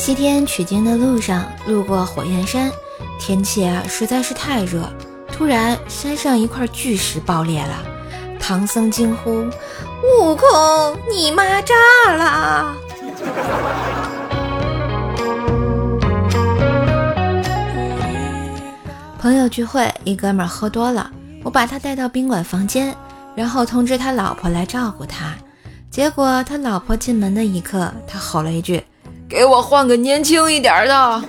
西天取经的路上，路过火焰山，天气啊实在是太热。突然，山上一块巨石爆裂了，唐僧惊呼：“悟空，你妈炸了！” 朋友聚会，一哥们喝多了，我把他带到宾馆房间，然后通知他老婆来照顾他。结果他老婆进门的一刻，他吼了一句：“给我换个年轻一点的。”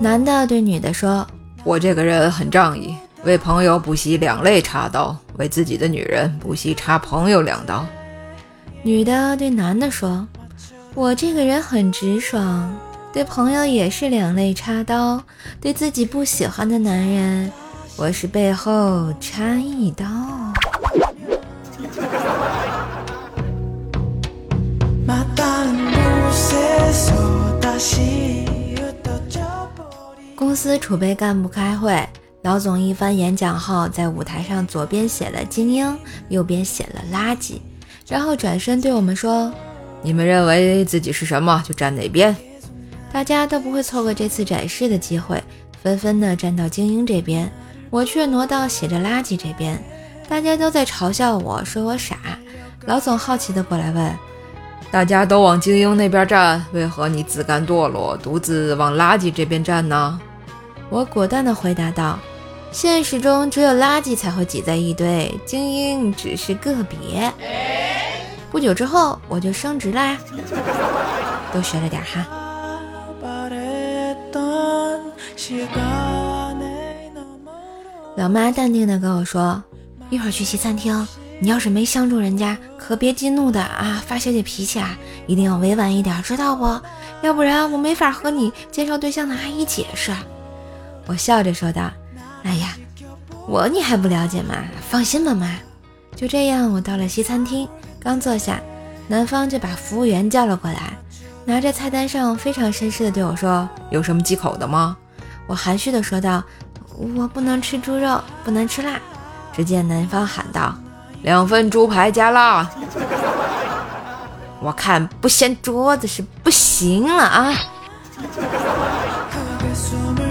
男的对女的说：“我这个人很仗义，为朋友不惜两肋插刀，为自己的女人不惜插朋友两刀。”女的对男的说。我这个人很直爽，对朋友也是两肋插刀，对自己不喜欢的男人，我是背后插一刀。公司储备干部开会，老总一番演讲后，在舞台上左边写了精英，右边写了垃圾，然后转身对我们说。你们认为自己是什么，就站哪边。大家都不会错过这次展示的机会，纷纷的站到精英这边，我却挪到写着垃圾这边。大家都在嘲笑我说我傻。老总好奇的过来问：大家都往精英那边站，为何你自甘堕落，独自往垃圾这边站呢？我果断的回答道：现实中只有垃圾才会挤在一堆，精英只是个别。不久之后我就升职啦，多学了点哈。老妈淡定的跟我说：“一会儿去西餐厅，你要是没相中人家，可别激怒的啊，发小姐脾气啊，一定要委婉一点，知道不？要不然我没法和你介绍对象的阿姨解释。”我笑着说道：“哎呀，我你还不了解吗？放心吧，妈。”就这样，我到了西餐厅。刚坐下，男方就把服务员叫了过来，拿着菜单上非常绅士的对我说：“有什么忌口的吗？”我含蓄的说道：“我不能吃猪肉，不能吃辣。”只见男方喊道：“两份猪排加辣。”我看不掀桌子是不行了啊！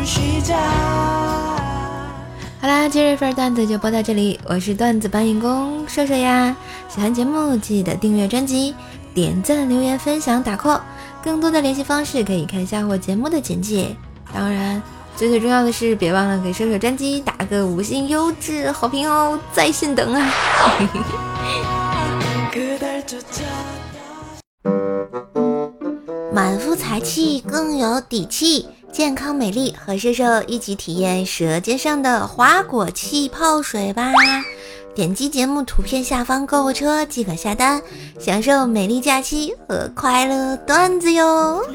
好啦，今日份段子就播到这里，我是段子搬运工瘦瘦呀。喜欢节目记得订阅专辑、点赞、留言、分享、打 call。更多的联系方式可以看一下我节目的简介。当然，最最重要的是，别忘了给瘦瘦专辑打个五星优质好评哦，在线等啊！满腹才气，更有底气。健康美丽，和瘦瘦一起体验舌尖上的花果气泡水吧！点击节目图片下方购物车即可下单，享受美丽假期和快乐段子哟！